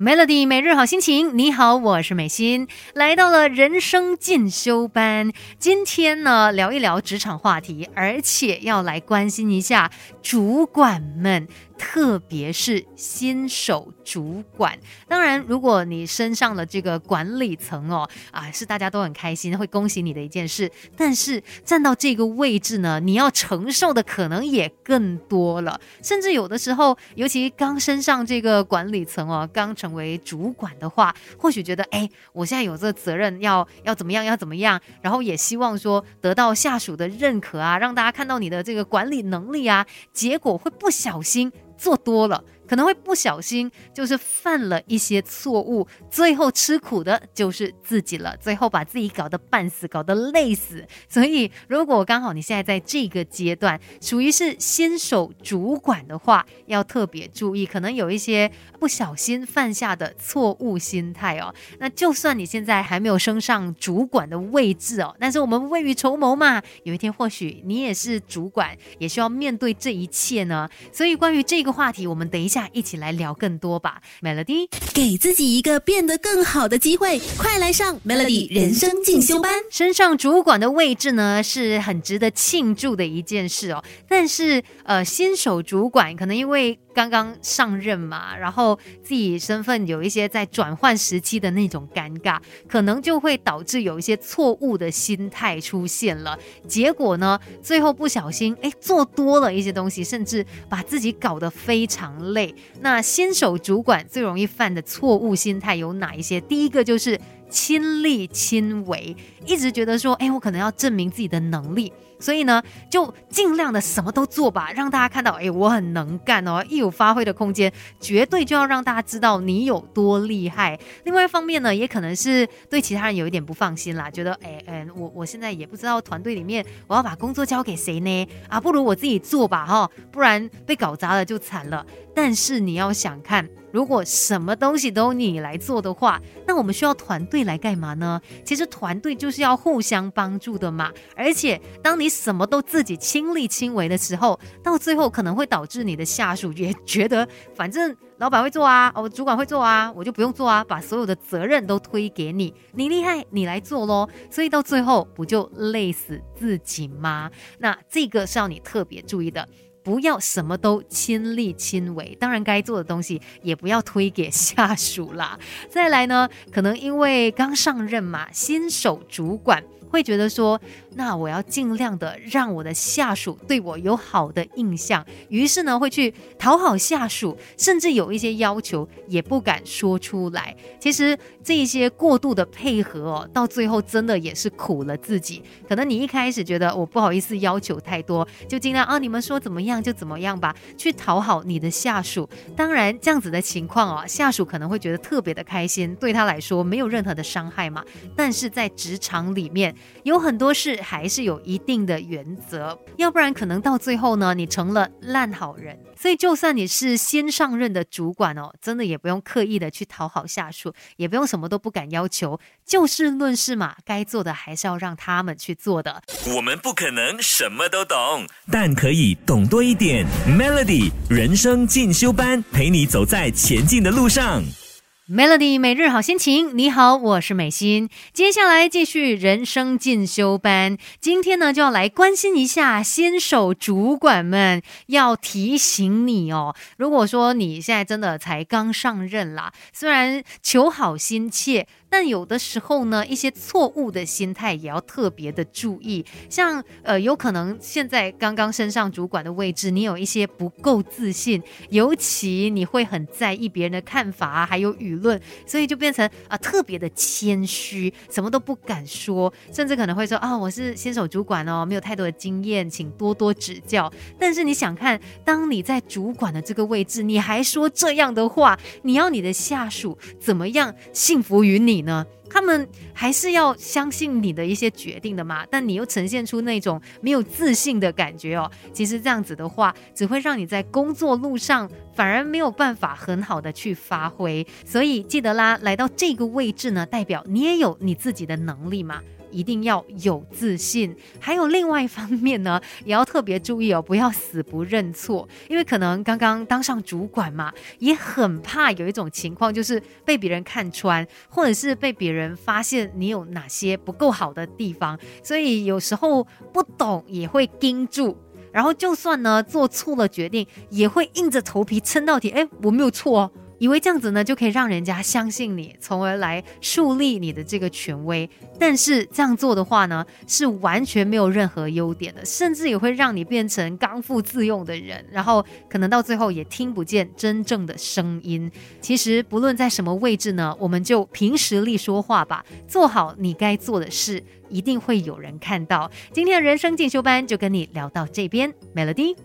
Melody 每日好心情，你好，我是美心，来到了人生进修班。今天呢，聊一聊职场话题，而且要来关心一下主管们。特别是新手主管，当然，如果你升上了这个管理层哦，啊，是大家都很开心，会恭喜你的一件事。但是站到这个位置呢，你要承受的可能也更多了，甚至有的时候，尤其刚升上这个管理层哦，刚成为主管的话，或许觉得，哎，我现在有这个责任，要要怎么样，要怎么样，然后也希望说得到下属的认可啊，让大家看到你的这个管理能力啊，结果会不小心。做多了。可能会不小心，就是犯了一些错误，最后吃苦的就是自己了，最后把自己搞得半死，搞得累死。所以，如果刚好你现在在这个阶段，属于是新手主管的话，要特别注意，可能有一些不小心犯下的错误心态哦。那就算你现在还没有升上主管的位置哦，但是我们未雨绸缪嘛，有一天或许你也是主管，也需要面对这一切呢。所以，关于这个话题，我们等一下。一起来聊更多吧，Melody，给自己一个变得更好的机会，快来上 Melody 人生进修班。升上主管的位置呢，是很值得庆祝的一件事哦。但是，呃，新手主管可能因为刚刚上任嘛，然后自己身份有一些在转换时期的那种尴尬，可能就会导致有一些错误的心态出现了。结果呢，最后不小心哎做多了一些东西，甚至把自己搞得非常累。那新手主管最容易犯的错误心态有哪一些？第一个就是亲力亲为，一直觉得说，哎，我可能要证明自己的能力。所以呢，就尽量的什么都做吧，让大家看到，哎，我很能干哦，一有发挥的空间，绝对就要让大家知道你有多厉害。另外一方面呢，也可能是对其他人有一点不放心啦，觉得，哎，嗯，我我现在也不知道团队里面我要把工作交给谁呢？啊，不如我自己做吧，哈，不然被搞砸了就惨了。但是你要想看。如果什么东西都你来做的话，那我们需要团队来干嘛呢？其实团队就是要互相帮助的嘛。而且当你什么都自己亲力亲为的时候，到最后可能会导致你的下属也觉得，反正老板会做啊，哦，主管会做啊，我就不用做啊，把所有的责任都推给你，你厉害，你来做喽。所以到最后不就累死自己吗？那这个是要你特别注意的。不要什么都亲力亲为，当然该做的东西也不要推给下属啦。再来呢，可能因为刚上任嘛，新手主管。会觉得说，那我要尽量的让我的下属对我有好的印象，于是呢会去讨好下属，甚至有一些要求也不敢说出来。其实这一些过度的配合哦，到最后真的也是苦了自己。可能你一开始觉得我不好意思要求太多，就尽量啊你们说怎么样就怎么样吧，去讨好你的下属。当然这样子的情况哦，下属可能会觉得特别的开心，对他来说没有任何的伤害嘛。但是在职场里面，有很多事还是有一定的原则，要不然可能到最后呢，你成了烂好人。所以，就算你是新上任的主管哦，真的也不用刻意的去讨好下属，也不用什么都不敢要求，就事论事嘛，该做的还是要让他们去做的。我们不可能什么都懂，但可以懂多一点。Melody 人生进修班，陪你走在前进的路上。Melody 每日好心情，你好，我是美心。接下来继续人生进修班，今天呢就要来关心一下新手主管们，要提醒你哦。如果说你现在真的才刚上任啦，虽然求好心切。但有的时候呢，一些错误的心态也要特别的注意。像呃，有可能现在刚刚升上主管的位置，你有一些不够自信，尤其你会很在意别人的看法啊，还有舆论，所以就变成啊特别的谦虚，什么都不敢说，甚至可能会说啊，我是新手主管哦，没有太多的经验，请多多指教。但是你想看，当你在主管的这个位置，你还说这样的话，你要你的下属怎么样信服于你？呢，他们还是要相信你的一些决定的嘛，但你又呈现出那种没有自信的感觉哦。其实这样子的话，只会让你在工作路上反而没有办法很好的去发挥。所以记得啦，来到这个位置呢，代表你也有你自己的能力嘛。一定要有自信。还有另外一方面呢，也要特别注意哦，不要死不认错，因为可能刚刚当上主管嘛，也很怕有一种情况，就是被别人看穿，或者是被别人发现你有哪些不够好的地方，所以有时候不懂也会盯住。然后就算呢做错了决定，也会硬着头皮撑到底。哎，我没有错哦。以为这样子呢就可以让人家相信你，从而来树立你的这个权威。但是这样做的话呢，是完全没有任何优点的，甚至也会让你变成刚愎自用的人，然后可能到最后也听不见真正的声音。其实不论在什么位置呢，我们就凭实力说话吧，做好你该做的事，一定会有人看到。今天的人生进修班就跟你聊到这边，Melody。